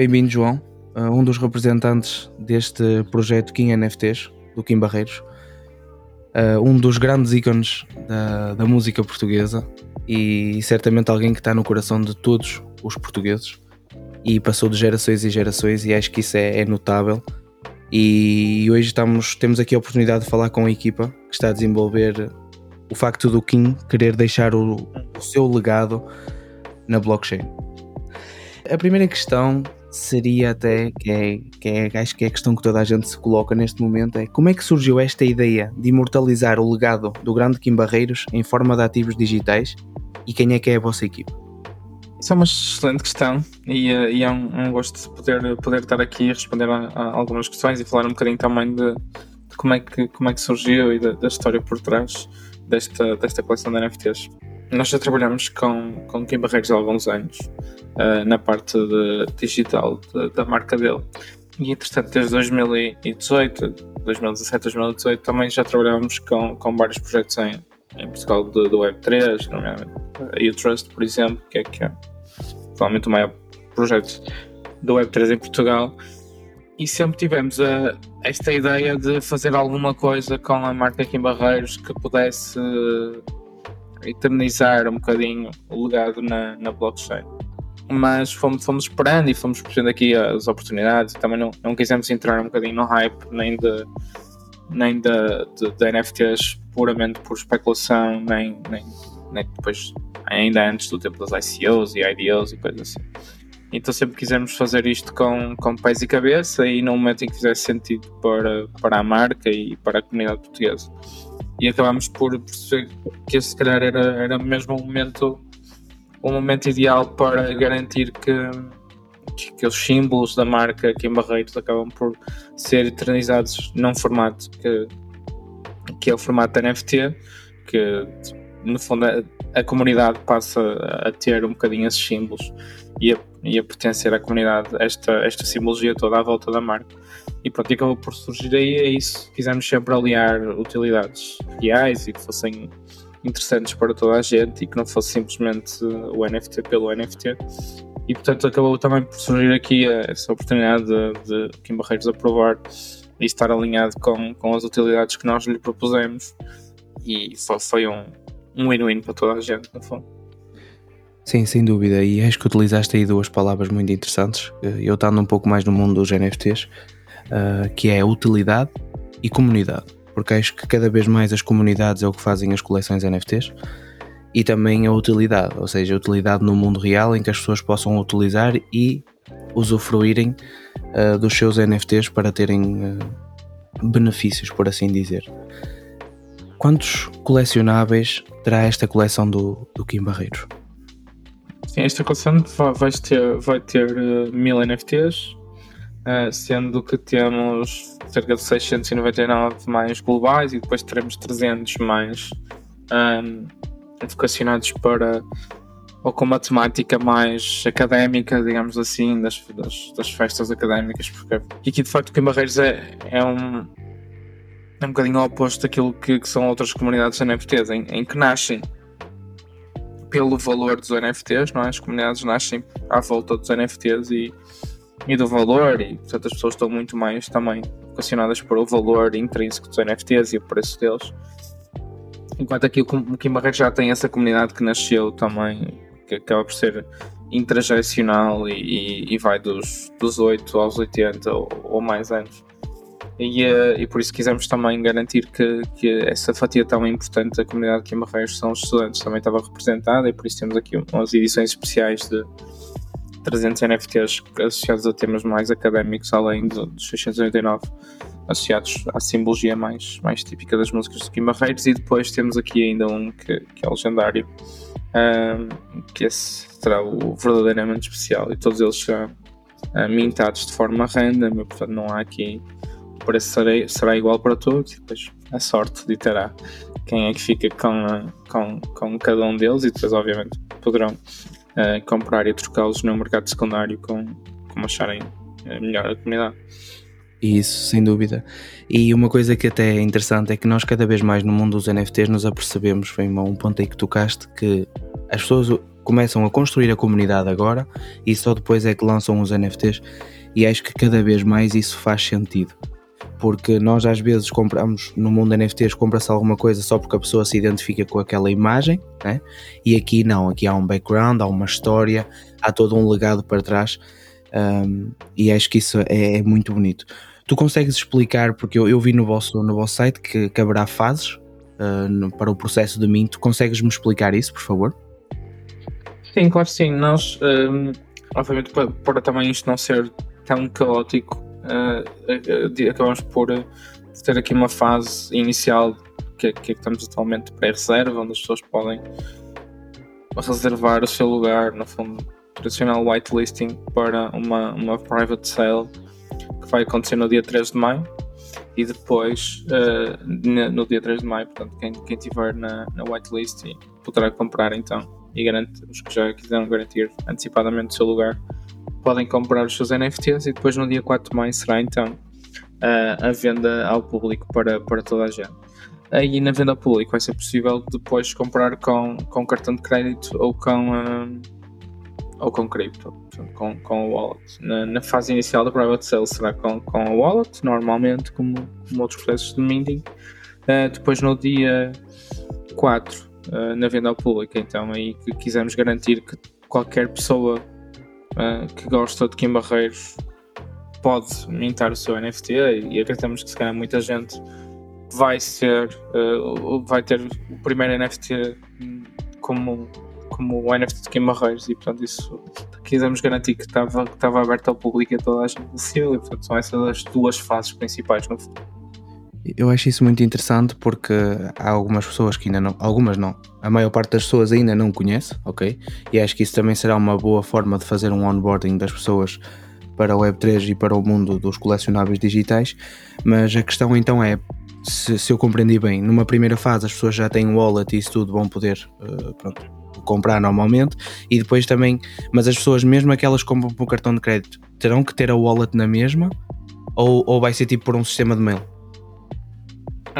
Bem-vindo, João, uh, um dos representantes deste projeto Kim NFTs, do Kim Barreiros, uh, um dos grandes ícones da, da música portuguesa e certamente alguém que está no coração de todos os portugueses. E passou de gerações e gerações e acho que isso é, é notável. E hoje estamos, temos aqui a oportunidade de falar com a equipa que está a desenvolver o facto do Kim querer deixar o, o seu legado na blockchain. A primeira questão seria até, que, é, que é, acho que é a questão que toda a gente se coloca neste momento, é como é que surgiu esta ideia de imortalizar o legado do grande Kim Barreiros em forma de ativos digitais e quem é que é a vossa equipa? Isso é uma excelente questão e, eh, e é um, um, gosto de poder, poder estar aqui e responder a, a, algumas questões e falar um bocadinho também de, de, como, é que, como é que surgiu e da, da, história por trás desta, desta coleção de NFTs. Nós já trabalhamos com, com Kim Barreiros há alguns anos uh, na parte de, digital de, da marca dele e entretanto desde 2018, 2017, 2018 também já trabalhamos com, com vários projetos em, em Portugal do, do Web3, nomeadamente a Utrust, por exemplo, que é, que é provavelmente o maior projeto do Web3 em Portugal. E sempre tivemos a, esta ideia de fazer alguma coisa com a marca em Barreiros que pudesse eternizar um bocadinho o legado na, na blockchain. Mas fomos, fomos esperando e fomos percebendo aqui as oportunidades também não, não quisemos entrar um bocadinho no hype nem de, nem de, de, de NFTs puramente por especulação, nem, nem, nem depois ainda antes do tempo das ICOs e IDOs e coisas assim. Então sempre quisemos fazer isto com, com pés e cabeça e no momento em que fizesse sentido para, para a marca e para a comunidade portuguesa. E acabámos por perceber que esse se calhar era, era mesmo o momento, o momento ideal para garantir que, que, que os símbolos da marca aqui em Barreiros acabam por ser eternizados num formato que, que é o formato NFT, que no fundo a, a, comunidade passa a ter um bocadinho esses símbolos e a, e a pertencer à comunidade esta, esta simbologia toda à volta da marca. E pronto, e acabou por surgir aí, é isso. Quisemos sempre aliar utilidades reais e que fossem interessantes para toda a gente e que não fosse simplesmente o NFT pelo NFT. E portanto acabou também por surgir aqui essa oportunidade de, Kim Barreiros aprovar e estar alinhado com, com as utilidades que nós lhe propusemos. E foi, foi um, um win-win para toda a gente, no fundo. Sim, sem dúvida. E acho que utilizaste aí duas palavras muito interessantes. Eu estando um pouco mais no mundo dos NFTs, uh, que é utilidade e comunidade. Porque acho que cada vez mais as comunidades é o que fazem as coleções NFTs e também a utilidade, ou seja, a utilidade no mundo real em que as pessoas possam utilizar e usufruírem uh, dos seus NFTs para terem uh, benefícios, por assim dizer. Quantos colecionáveis terá esta coleção do, do Kim Barreiros? Sim, esta coleção vai ter, vai ter uh, mil NFTs, uh, sendo que temos cerca de 699 mais globais e depois teremos 300 mais um, vocacionados para ou com uma temática mais académica, digamos assim, das, das, das festas académicas, porque aqui de facto Barreiros é, é um é um bocadinho oposto daquilo que, que são outras comunidades NFTs, em, em que nascem pelo valor dos NFTs, não é? As comunidades nascem à volta dos NFTs e, e do valor, e portanto as pessoas estão muito mais também vocacionadas para o valor intrínseco dos NFTs e o preço deles. Enquanto aqui o Kim já tem essa comunidade que nasceu também que acaba por ser intergeracional e, e, e, vai dos, dos 8 aos 80 ou, ou mais anos. E, uh, e, por isso quisemos também garantir que, que essa fatia tão importante da comunidade Barreiros são os estudantes também estava representada e por isso temos aqui umas edições especiais de 300 NFTs associados a temas mais académicos além dos 689 associados à simbologia mais, mais típica das músicas de Kim e depois temos aqui ainda um que, que é legendário um, que esse será o verdadeiramente especial. E todos eles serão uh, mintados de forma random, portanto não há aqui o preço será, será igual para todos. E depois a sorte ditará quem é que fica com, com, com cada um deles. E depois obviamente poderão comprar e trocá-los no mercado secundário com, como acharem melhor a comunidade. Isso, sem dúvida. E uma coisa que até é interessante é que nós cada vez mais no mundo dos NFTs nos apercebemos, foi um ponto aí que tocaste, que as pessoas começam a construir a comunidade agora e só depois é que lançam os NFTs e acho que cada vez mais isso faz sentido. Porque nós às vezes compramos no mundo NFTs, compra-se alguma coisa só porque a pessoa se identifica com aquela imagem, né? e aqui não, aqui há um background, há uma história, há todo um legado para trás um, e acho que isso é, é muito bonito. Tu consegues explicar, porque eu, eu vi no vosso, no vosso site que, que haverá fases uh, no, para o processo de Mint. Consegues-me explicar isso, por favor? Sim, claro sim. Nós, um, obviamente, para, para, também isto não ser tão caótico, uh, acabamos por ter aqui uma fase inicial que, que estamos atualmente pré-reserva, onde as pessoas podem reservar o seu lugar, no fundo, tradicional whitelisting para uma, uma private sale que vai acontecer no dia 3 de maio e depois uh, no dia 3 de maio, portanto quem, quem tiver na, na whitelist poderá comprar então e garante, os que já quiseram garantir antecipadamente o seu lugar podem comprar os seus NFTs e depois no dia 4 de maio será então uh, a venda ao público para, para toda a gente. Aí na venda ao público vai ser possível depois comprar com, com cartão de crédito ou com uh, ou com cripto, com, com o wallet. Na, na, fase inicial da private sale será com, com a wallet, normalmente, como, como outros processos de minting. Uh, depois no dia 4, uh, na venda ao público, então aí que quisermos garantir que qualquer pessoa uh, que gosta de Kim Barreiros pode mintar o seu NFT e acreditamos que se calhar muita gente vai ser, vai ter o primeiro NFT como como o NFT de Kim Barreiros e portanto isso quisemos garantir que estava, estava aberto ao público e a toda a gente acessível e portanto são essas as duas fases principais no futuro. Eu acho isso muito interessante porque há algumas pessoas que ainda não, algumas não, a maior parte das pessoas ainda não conhece, ok? E acho que isso também será uma boa forma de fazer um onboarding das pessoas para o Web3 e para o mundo dos colecionáveis digitais. Mas a questão então é, se, se eu compreendi bem, numa primeira fase as pessoas já têm wallet e isso tudo vão poder uh, pronto, comprar normalmente e depois também, mas as pessoas mesmo aquelas que compram por cartão de crédito terão que ter a wallet na mesma ou, ou vai ser tipo por um sistema de mail?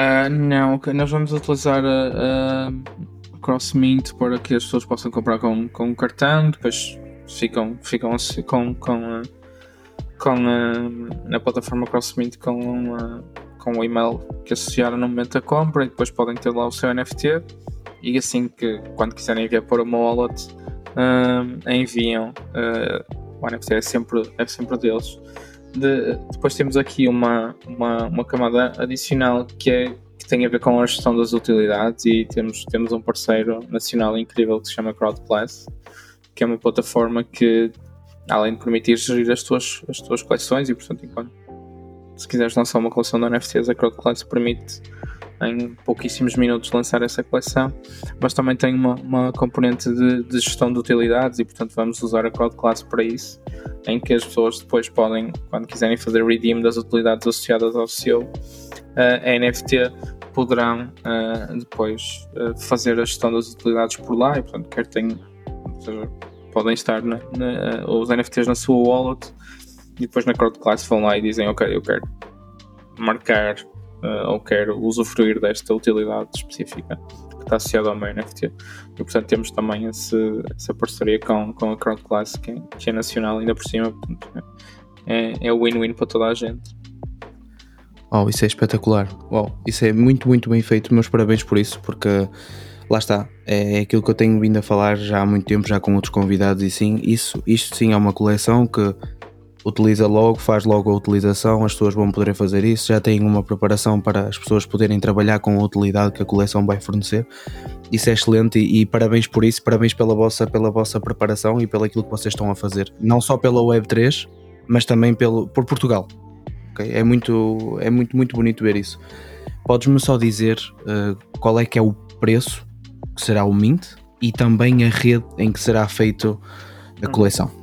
Uh, não, nós vamos utilizar a, a CrossMint para que as pessoas possam comprar com, com cartão, depois ficam, ficam assim, com, com, com na plataforma CrossMint com, com o e-mail que associaram no momento da compra e depois podem ter lá o seu NFT e assim que quando quiserem enviar para uma wallet uh, enviam uh, o NFT é sempre, é sempre deles de, depois temos aqui uma, uma, uma, camada adicional que, é, que tem a ver com a gestão das utilidades e temos, temos um parceiro nacional incrível que se chama CrowdPlus que é uma plataforma que além de permitir gerir as tuas, as tuas coleções e portanto enquanto se quiseres lançar uma coleção de NFTs a CrowdPlus permite em pouquíssimos minutos lançar essa coleção, mas também tem uma, uma componente de, de, gestão de utilidades e portanto vamos usar a Crowd Class para isso, em que as pessoas depois podem, quando quiserem fazer redeem das utilidades associadas ao seu uh, NFT, poderão uh, depois uh, fazer a gestão das utilidades por lá e portanto quer tenham, seja, podem estar na, na, os NFTs na sua wallet e depois na Crowd Class vão lá e dizem ok, eu quero marcar uh, ou quer usufruir desta utilidade específica está associada ao meu NFT. E portanto temos também esse, essa parceria com, com a CrowdClass que, é, que é nacional ainda por cima. Portanto, é, é win-win para toda a gente. Oh, isso é espetacular. Wow, isso é muito, muito bem feito. Meus parabéns por isso, porque lá está, é aquilo que eu tenho vindo a falar já há muito tempo, já com outros convidados, e sim, isso, isto sim é uma coleção que utiliza logo, faz logo a utilização, as pessoas vão poder fazer isso, já têm uma preparação para as pessoas poderem trabalhar com a utilidade que a coleção vai fornecer. Isso é excelente e, e parabéns por isso, parabéns pela vossa, pela vossa preparação e pelo aquilo que vocês estão a fazer, não só pela Web3, mas também pelo, por Portugal. Okay? É, muito, é muito, muito bonito ver isso. Podes-me só dizer uh, qual é que é o preço que será o Mint e também a rede em que será feito a coleção?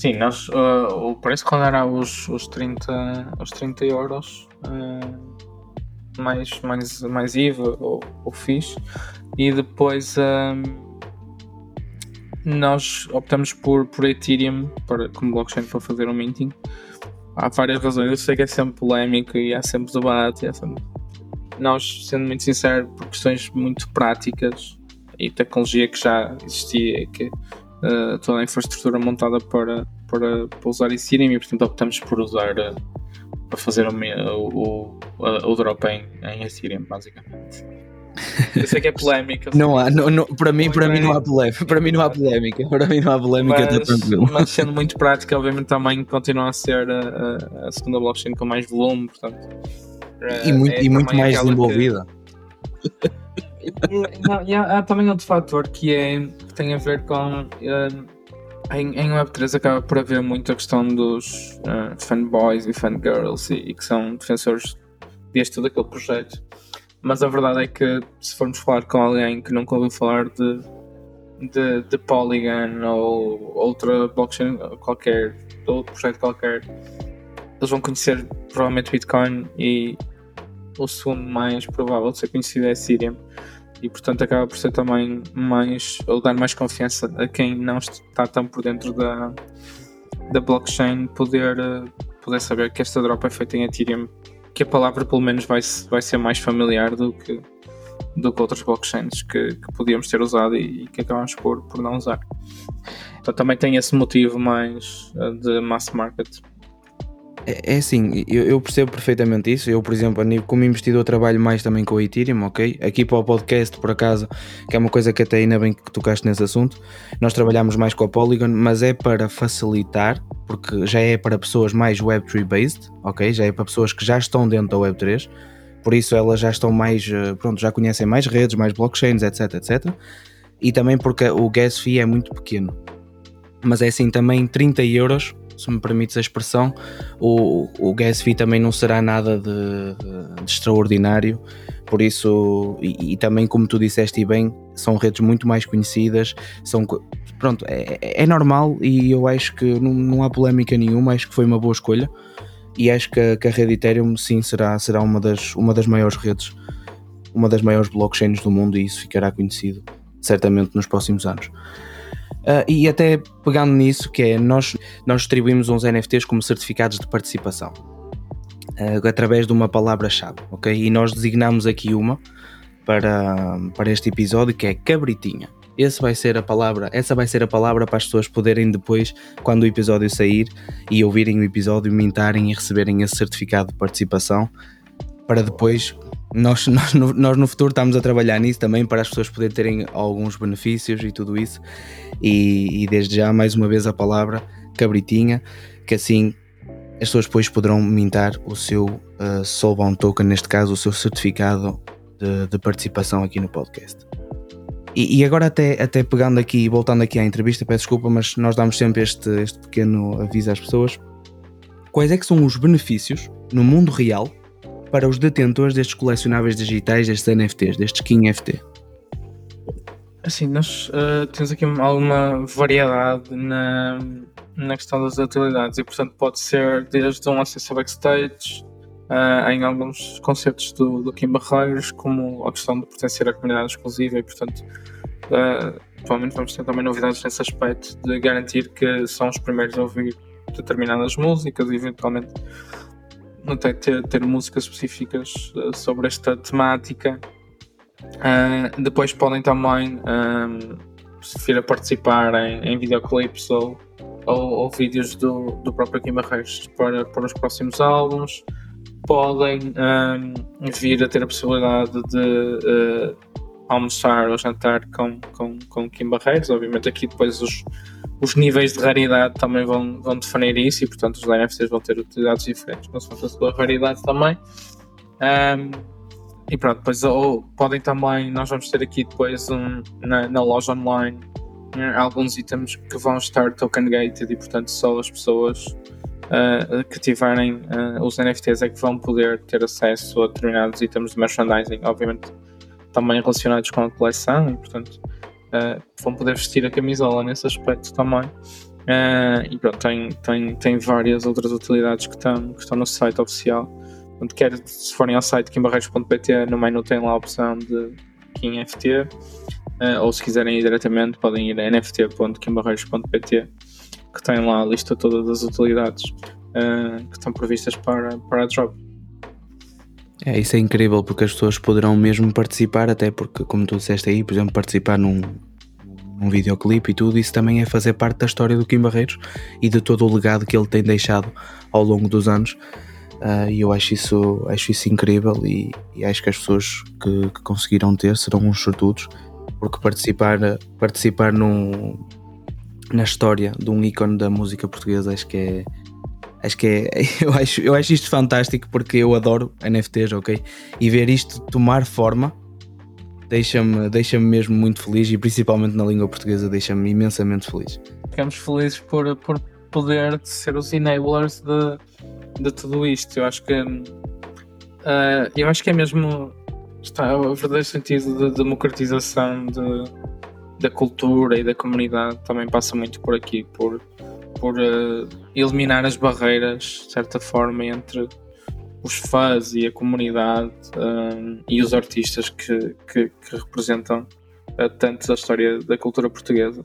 Sim, nós, uh, o preço era os, os, 30, os 30 euros uh, mais, mais, mais IVA ou, ou FIS e depois um, nós optamos por, por Ethereum para, como blockchain para fazer o minting há várias razões. Eu sei que é sempre polémico e há sempre debate. Há sempre... Nós, sendo muito sincero, por questões muito práticas e tecnologia que já existia, que uh, toda a infraestrutura montada para, para, para usar Ethereum e, portanto, optamos por usar uh, para fazer o, o, o, o drop em, em Ethereum, basicamente. Eu sei que é polémica. não há, não, não, para, mim, para mim não há polémica. Para mim não há polémica. Para mim não há polémica, mas, tranquilo. Mas sendo muito prática, obviamente também continua a ser a, a segunda blockchain com mais volume, portanto. E muito, é e muito mais desenvolvida. Que... e, há, há, também outro fator que, é, que tem a ver com. Uh, em, em Web3 acaba por haver muito a questão dos uh, fanboys e fangirls e, e que são defensores deste todo aquele projeto mas a verdade é que se formos falar com alguém que nunca ouviu falar de, de, de Polygon ou outra blockchain qualquer, outro projeto qualquer, eles vão conhecer provavelmente Bitcoin e o segundo mais provável de ser conhecido é Ethereum e portanto acaba por ser também mais ou dar mais confiança a quem não está tão por dentro da, da blockchain poder, poder saber que esta drop é feita em Ethereum que a palavra pelo menos vai, vai ser mais familiar do que, do que outras blockchains que, que podíamos ter usado e, e, que acabamos por, por não usar. Então também tem esse motivo mais eh, de mass market. É, é assim, eu, eu, percebo perfeitamente isso. Eu, por exemplo, como investidor, trabalho mais também com o Ethereum, ok? Aqui para o podcast, por acaso, que é uma coisa que até ainda bem que tocaste nesse assunto, nós trabalhamos mais com a Polygon, mas é para facilitar, porque já é para pessoas mais Web3 based, ok? Já é para pessoas que já estão dentro da Web3, por isso elas já estão mais, eh, pronto, já conhecem mais redes, mais blockchains, etc, etc. E também porque o gas fee é muito pequeno. Mas é assim, também 30 euros se me permites a expressão, o, o também não será nada de, de extraordinário, por isso, e, e, também como tu disseste bem, são redes muito mais conhecidas, são, pronto, é, é normal e eu acho que não, não há polémica nenhuma, acho que foi uma boa escolha e acho que a, que a rede Ethereum sim será, será uma, das, uma das maiores redes, uma das maiores blockchains do mundo e isso ficará conhecido certamente nos próximos anos. Uh, e até pegando nisso, que é nós, nós distribuímos uns NFTs como certificados de participação uh, através de uma palavra-chave, ok? E nós designamos aqui uma para, para este episódio que é cabritinha. Esse vai ser a palavra, essa vai ser a palavra para as pessoas poderem depois, quando o episódio sair e ouvirem o episódio, mintarem e receberem esse certificado de participação para depois nós, nós, no, nós no futuro estamos a trabalhar nisso também para as pessoas poderem terem alguns benefícios e tudo isso. E, e desde já, mais uma vez, a palavra cabritinha, que assim as pessoas depois poderão mintar o seu uh, Soulbound Token, neste caso, o seu certificado de, de participação aqui no podcast. E, e, agora, até, até pegando aqui, voltando aqui à entrevista, peço desculpa, mas nós damos sempre este, este pequeno aviso às pessoas. Quais é que são os benefícios no mundo real para os detentores destes colecionáveis digitais, destes NFTs, destes King NFT? Assim, nós uh, temos aqui alguma variedade na, na questão das utilidades e, portanto, pode ser desde um acesso a backstage uh, em alguns concertos do, do Kim Barreiros, como a questão de pertencer à comunidade exclusiva e, portanto, uh, provavelmente vamos ter também novidades nesse aspecto de garantir que são os primeiros a ouvir determinadas músicas e, eventualmente, até ter, ter músicas específicas uh, sobre esta temática. Uh, depois podem também, um, vir a participar em, em videoclips ou, ou, ou, vídeos do, do próprio Kim Barreiros para, para os próximos álbuns. Podem um, vir a ter a possibilidade de uh, almoçar ou jantar com, com, com Kim Barreiros. Obviamente, aqui depois os, os níveis de raridade também vão, vão definir isso e, portanto, os NFTs vão ter utilidades diferentes, consoante a sua raridade também. Um, e pronto, depois ou podem também, nós vamos ter aqui depois um, na, na loja online né, alguns itens que vão estar token gated e, portanto, só as pessoas uh, que tiverem uh, os NFTs é que vão poder ter acesso a determinados itens de merchandising, obviamente também relacionados com a coleção e, portanto, uh, vão poder vestir a camisola nesse aspecto também. Uh, e pronto, tem, tem, tem várias outras utilidades que estão, que estão no site oficial. Portanto, quer se forem ao site kimbarreiros.pt, no menu tem lá a opção de KimNFT, uh, ou se quiserem ir diretamente, podem ir a nft.kimbarreiros.pt, que tem lá a lista toda das utilidades. que estão previstas para, para a drop. É, isso é incrível porque as pessoas poderão mesmo participar, até porque, como tu disseste aí, por exemplo, participar num, num videoclipe e tudo, isso também é fazer parte da história do Kim Barreiros e de todo o legado que ele tem deixado ao longo dos anos. Uh, e eu acho isso, acho isso incrível e, e acho que as pessoas que, que, conseguiram ter serão uns sortudos, porque participar, participar num, na história de um ícone da música portuguesa acho que é, Acho que é, eu acho, eu acho isto fantástico porque eu adoro NFTs, ok? E ver isto tomar forma deixa-me deixa mesmo muito feliz e principalmente na língua portuguesa deixa-me imensamente feliz. Ficamos felizes por, por poder ser os enablers de, de tudo isto. Eu acho que uh, eu acho que é mesmo está o verdadeiro sentido de democratização de, da cultura e da comunidade também passa muito por aqui, por por uh, eliminar as barreiras, de certa forma, entre os fãs e a comunidade uh, e os artistas que, que, que representam uh, tanto a história da cultura portuguesa.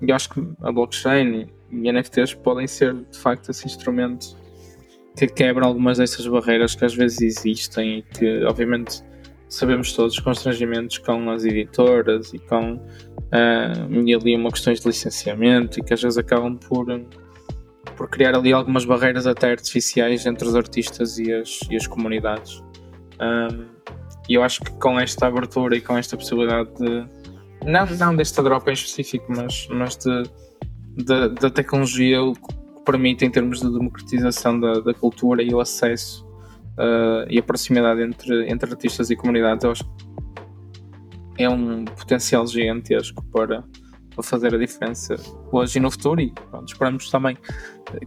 E acho que a blockchain e NFTs podem ser, de facto, esse instrumento que quebra algumas dessas barreiras que às vezes existem e que, obviamente, sabemos todos os constrangimentos com as editoras e com uh, e ali uma questões de licenciamento e que às vezes acabam por, por criar ali algumas barreiras até artificiais entre os artistas e as, e as comunidades. Um, e eu acho que com esta abertura e com esta possibilidade de não, não desta drop em específico, mas, mas de, de, da tecnologia o que permite em termos de democratização da, da cultura e o acesso uh, e a proximidade entre, entre artistas e comunidades, eu acho que é um potencial gigantesco para, para fazer a diferença hoje e no futuro. E pronto, esperamos também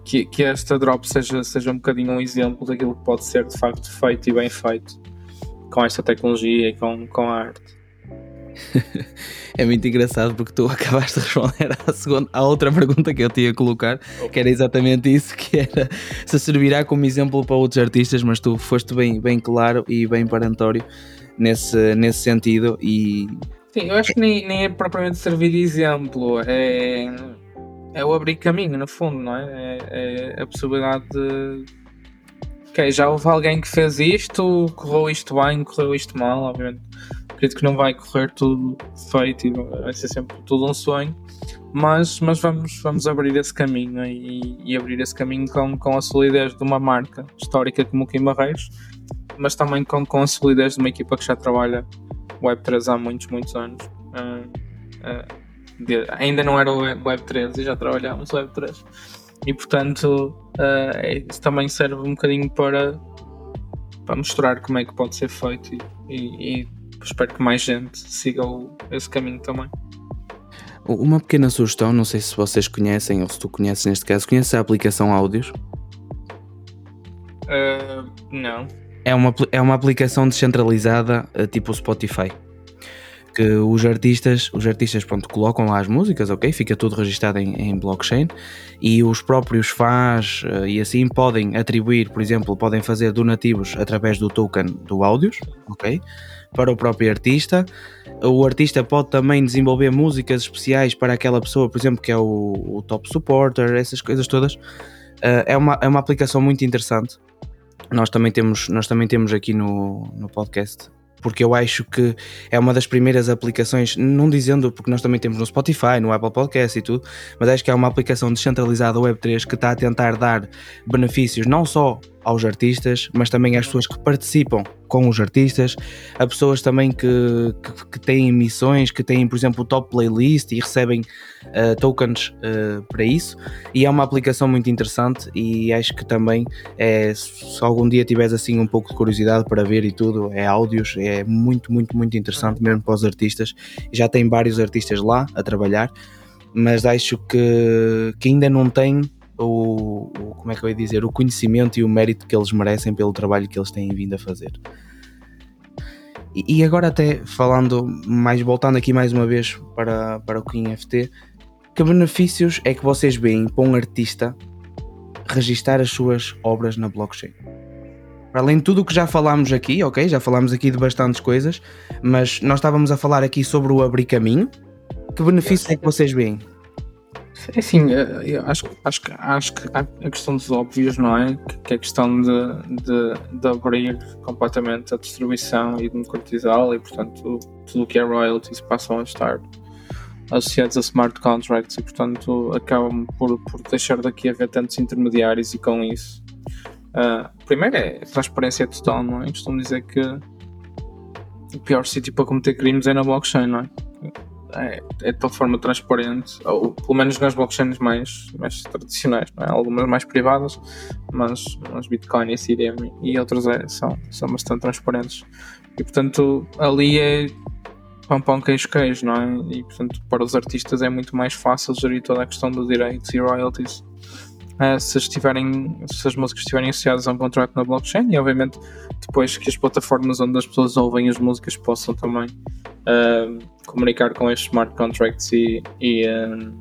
que, que esta drop seja, seja um bocadinho um exemplo daquilo que pode ser de facto feito e bem feito com esta tecnologia e com, com a arte. é muito engraçado porque tu acabaste de responder à, segunda, à outra pergunta que eu tinha a colocar, que era exatamente isso, que era se servirá como exemplo para outros artistas, mas tu foste bem, bem claro e bem parentório nesse, nesse sentido e... Sim, eu acho que nem, nem é propriamente servir de exemplo, é, é o abrir caminho, no fundo, não é? É, é a possibilidade de... Ok, já houve alguém que fez isto, correu isto bem, correu isto mal, obviamente acredito que não vai correr tudo feito e vai ser sempre tudo um sonho, mas, mas vamos, vamos abrir esse caminho e, e abrir esse caminho com, com a solidez de uma marca histórica como o Kim Barreiros, mas também com, com a solidez de uma equipa que já trabalha Web3 há muitos, muitos anos. Uh, uh, de, ainda não era o Web3 e já trabalhávamos Web3. E portanto, uh, isso também serve um bocadinho para, para mostrar como é que pode ser feito e, e, e espero que mais gente siga o, esse caminho também. Uma pequena sugestão, não sei se vocês conhecem ou se tu conheces neste caso, conheces a aplicação Áudios? Uh, não. É uma, é uma aplicação descentralizada uh, tipo Spotify. Que os artistas, os artistas pronto, colocam lá as músicas, ok? Fica tudo registado em, em blockchain e os próprios fãs uh, e assim podem atribuir, por exemplo, podem fazer donativos através do token do Áudios, ok? para o próprio artista. O artista pode também desenvolver músicas especiais para aquela pessoa, por exemplo, que é o, o top supporter, essas coisas todas. Uh, é, uma, é uma aplicação muito interessante. Nós também temos, nós também temos aqui no, no podcast porque eu acho que é uma das primeiras aplicações, não dizendo porque nós também temos no Spotify, no Apple Podcast e tudo, mas acho que é uma aplicação descentralizada Web3 que está a tentar dar benefícios não só aos artistas, mas também às pessoas que participam com os artistas, a pessoas também que, que, que têm missões, que têm, por exemplo, o top playlist e recebem uh, tokens uh, para isso. E é uma aplicação muito interessante e acho que também é, se algum dia tiveres assim um pouco de curiosidade para ver e tudo, é áudios, é muito, muito, muito interessante mesmo para os artistas. Já tem vários artistas lá a trabalhar, mas acho que, que ainda não tem o, o, como é que eu ia dizer, o conhecimento e o mérito que eles merecem pelo trabalho que eles têm vindo a fazer. E, e agora até falando mais, voltando aqui mais uma vez para, para o King FT, que benefícios é que vocês veem para um artista registar as suas obras na blockchain? Para além de tudo o que já falámos aqui, ok? Já falámos aqui de bastantes coisas, mas nós estávamos a falar aqui sobre o abrir caminho. Que benefícios é que vocês veem? É assim, eh, eu acho, acho, acho que a questão dos óbvios, não é? Que é a questão de, de, de abrir completamente a distribuição e democratizá-la e, portanto, tudo o que é royalties passam a estar associados a smart contracts e, portanto, acabam por, por deixar daqui haver tantos intermediários e com isso. Uh, primeiro é transparência total, não é? Costumo dizer que o pior sítio para cometer crimes é na blockchain, não é? É, é de forma transparente, ou pelo menos nas blockchains mais, mais tradicionais, é? algumas mais privadas, mas, mas Bitcoin Ethereum e outras é, são, são bastante transparentes. E portanto, ali é pão pão queijo queijo, não é? E portanto, para os artistas é muito mais fácil gerir toda a questão dos direitos e royalties uh, se, estiverem, se as músicas estiverem associadas a um contrato na blockchain e obviamente depois que as plataformas onde as pessoas ouvem as músicas possam também uh, comunicar com estes smart contracts e, e, uh,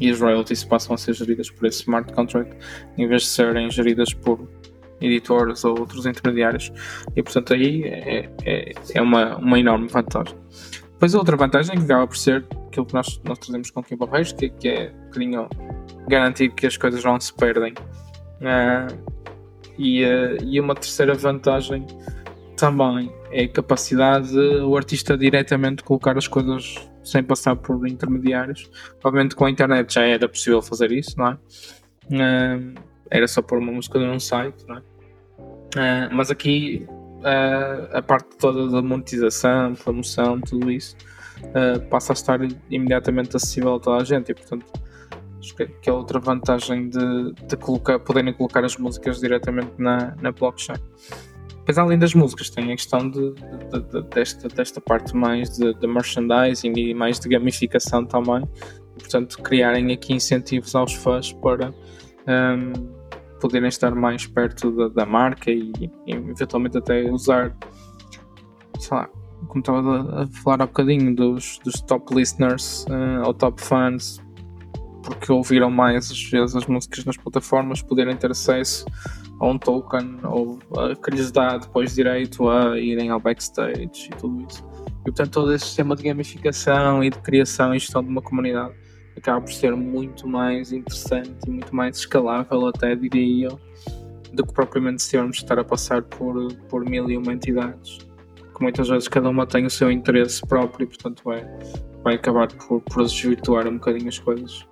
e as royalties passam a ser geridas por esse smart contract em vez de serem geridas por editores ou outros intermediários e portanto aí é, é, é uma, uma enorme vantagem. Depois outra vantagem que acaba por ser aquilo que nós, nós trazemos com o Kim Barreiros, que, que é um bocadinho garantir que as coisas não se perdem. Uh, e, uh, e uma terceira vantagem também é a capacidade de o artista diretamente colocar as coisas sem passar por intermediários. Obviamente com a internet já era possível fazer isso, não é? Uh, era só pôr uma música num site, não é? Uh, mas aqui uh, a parte toda da monetização, promoção, tudo isso uh, passa a estar imediatamente acessível a toda a gente e portanto acho que, que é outra vantagem de, de colocar, poderem colocar as músicas diretamente na, na blockchain. Depois, além das músicas, tem a questão de, de, de, desta, desta parte mais de, merchandising e mais de gamificação também. portanto, criarem aqui incentivos aos fãs para um, poderem estar mais perto da, da marca e, e, eventualmente até usar, sei lá, como estava a falar há bocadinho, dos, dos top listeners uh, ou top fans, porque ouviram mais às vezes as músicas nas plataformas, poderem ter acesso a um token ou uh, que lhes dá depois direito a irem ao backstage e tudo isso. E portanto, todo esse sistema de gamificação e de criação e gestão de uma comunidade acaba por ser muito mais interessante e muito mais escalável, até diria eu, do que propriamente sermos estar a passar por, por mil e uma entidades. Muitas vezes cada uma tem o seu interesse próprio e, portanto, vai, vai acabar por, por desvirtuar um bocadinho as coisas.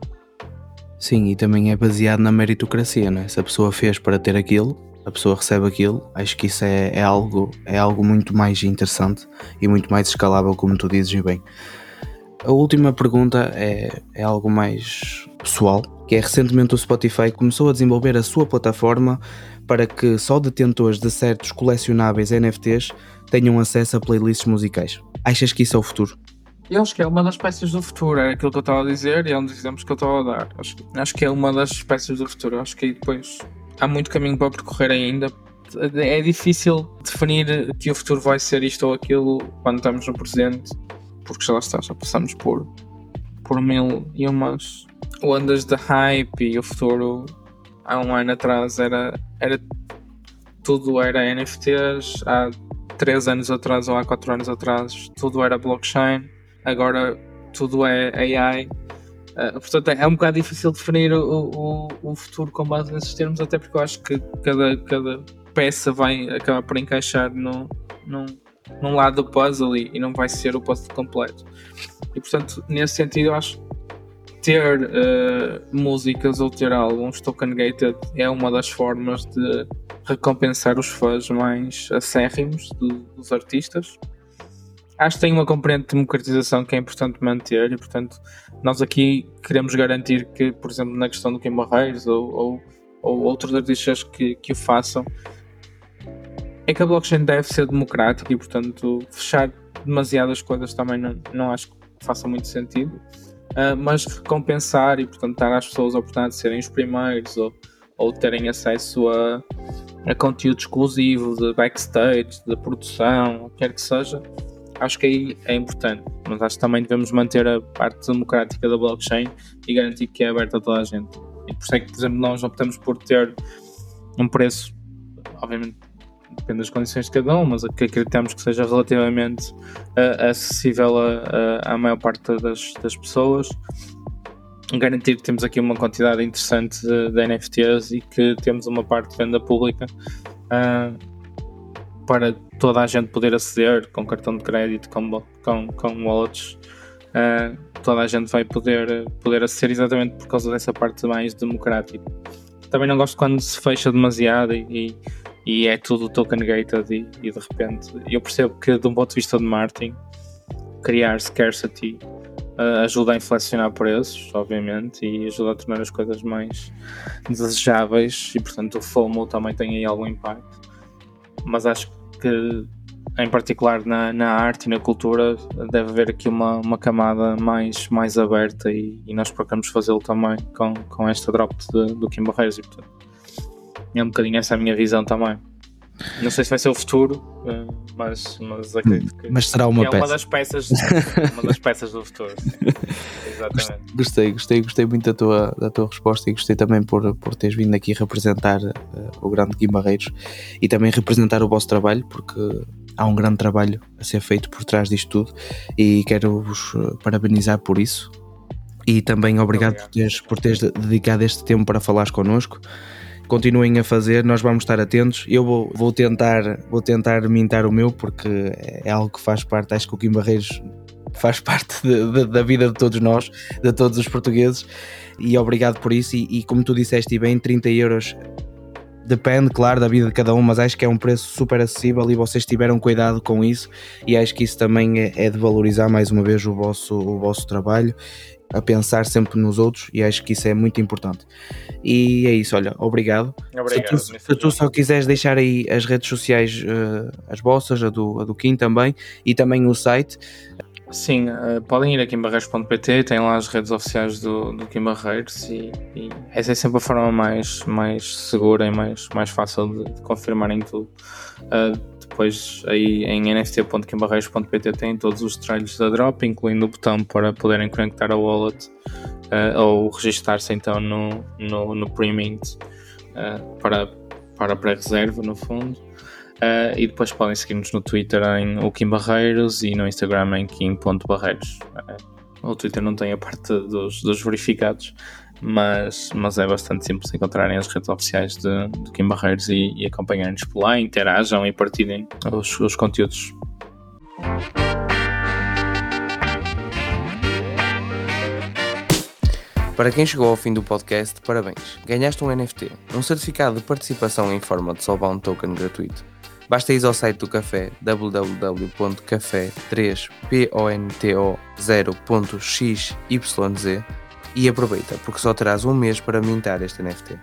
Sim, e também é baseado na meritocracia, né? Se a pessoa fez para ter aquilo, a pessoa recebe aquilo, acho que isso é, é, algo, é algo muito mais interessante e muito mais escalável, como tu dizes bem. A última pergunta é, é algo mais pessoal, que é recentemente o Spotify começou a desenvolver a sua plataforma para que só detentores de certos colecionáveis NFTs tenham acesso a playlists musicais. Achas que isso é o futuro? Eu acho que é uma das espécies do futuro, era aquilo que eu estava a dizer e é um dos exemplos que eu estava a dar. Acho, acho que é uma das espécies do futuro. Acho que depois há muito caminho para percorrer ainda. É difícil definir que o futuro vai ser isto ou aquilo quando estamos no presente porque já lá está, já passamos por, por mil e umas ondas de hype e o futuro há um ano atrás era, era tudo era NFTs, há três anos atrás ou há quatro anos atrás tudo era blockchain, agora tudo é AI. Uh, eh, portanto, é, é um bocado difícil definir o, o, o, futuro com base nesses termos, até porque eu acho que cada, cada peça vai acabar por encaixar no, num, num lado do puzzle e, e não vai ser o puzzle completo. E portanto, nesse sentido, eu acho ter uh, músicas ou ter álbuns token gated é uma das formas de recompensar os fãs mais acérrimos dos artistas. Acho que tem uma componente de democratização que é importante manter e, portanto, nós aqui queremos garantir que, por exemplo, na questão do Kim Barreiros ou, ou, ou outros artistas que, que o façam, é que a blockchain deve ser democrática e, portanto, fechar demasiadas coisas também não, não acho que faça muito sentido. Uh, mas recompensar e, portanto, dar às pessoas a oportunidade de serem os primeiros ou, ou terem acesso a, a conteúdo exclusivo de backstage, de produção, o que quer que seja, acho que aí é importante. Mas acho que também devemos manter a parte democrática da blockchain e garantir que é aberta a toda a gente. E por isso é que, por exemplo, nós optamos por ter um preço, obviamente depende das condições de cada um, mas que acreditamos que seja relativamente uh, acessível a, a, à maior parte das, das pessoas. Garantir que temos aqui uma quantidade interessante de, de NFTs e que temos uma parte de venda pública uh, para toda a gente poder aceder com cartão de crédito, com, com, com wallets. Uh, toda a gente vai poder, poder aceder exatamente por causa dessa parte mais democrática. Também não gosto quando se fecha demasiado e, e é tudo token gated e, e, de repente eu percebo que de um ponto de vista de marketing criar scarcity ajuda a inflacionar preços, obviamente, e ajuda a tornar as coisas mais desejáveis e portanto o FOMO também tem aí algum impacto. Mas acho que em particular na, na arte e na cultura deve haver aqui uma, uma camada mais, mais aberta e, e nós procuramos fazê-lo também com, com esta drop de, do Kim Barreiros e portanto é um bocadinho essa a minha visão também. Não sei se vai ser o futuro, eh, mas, mas acredito que, mas será uma é peça. uma das peças, uma das peças do futuro. Exatamente. Gostei, gostei, gostei muito da tua, da tua resposta e gostei também por, por teres vindo aqui representar uh, o grande Guim Barreiros e também representar o vosso trabalho, porque há um grande trabalho a ser feito por trás disto tudo e quero-vos eh, parabenizar por isso. E também obrigado, obrigado. Por, teres, por teres dedicado este tempo para falares connosco continuem a fazer, nós vamos estar atentos. Eu vou, vou tentar vou tentar mintar o meu porque é algo que faz parte, acho que o Kim Barreiros faz parte de, de, da vida de todos nós, de todos os portugueses. E obrigado por isso. E, e como tu disseste bem, 30 euros depende, claro, da vida de cada um, mas acho que é um preço super acessível e vocês tiveram cuidado com isso. E acho que isso também é, é de valorizar mais uma vez o vosso, o vosso trabalho a pensar sempre nos outros e acho que isso é muito importante. E é isso, olha, obrigado. obrigado se, tu, se tu, só quiseres deixar aí as redes sociais, uh, as vossas, a do, a do Kim também, e também o site. Sim, uh, podem ir aqui em barreiros.pt, tem lá as redes oficiais do, do Kim Barreiros e, e, essa é sempre a forma mais, mais segura e mais, mais fácil de, de confirmarem tudo. Uh, depois aí em nft.kimbarreiros.pt tem todos os detalhes da drop, incluindo o botão para poderem conectar a wallet uh, ou registar-se então no, no, no pre-mint uh, para, para pré-reserva no fundo. Uh, e depois podem seguir-nos no Twitter em o Kim Barreiros e no Instagram em kim.barreiros. o Twitter não tem a parte dos, dos verificados, mas, mas é bastante simples encontrarem as redes oficiais de, de Kim Barreiros e, e acompanharem-nos por lá, interajam e partilhem os, os conteúdos. Para quem chegou ao fim do podcast, parabéns! Ganhaste um NFT, um certificado de participação em forma de Soulbound Token gratuito. Basta ir ao site do café www.café3ponto0.xyz e aproveita, porque só terás um mês para mintar este NFT.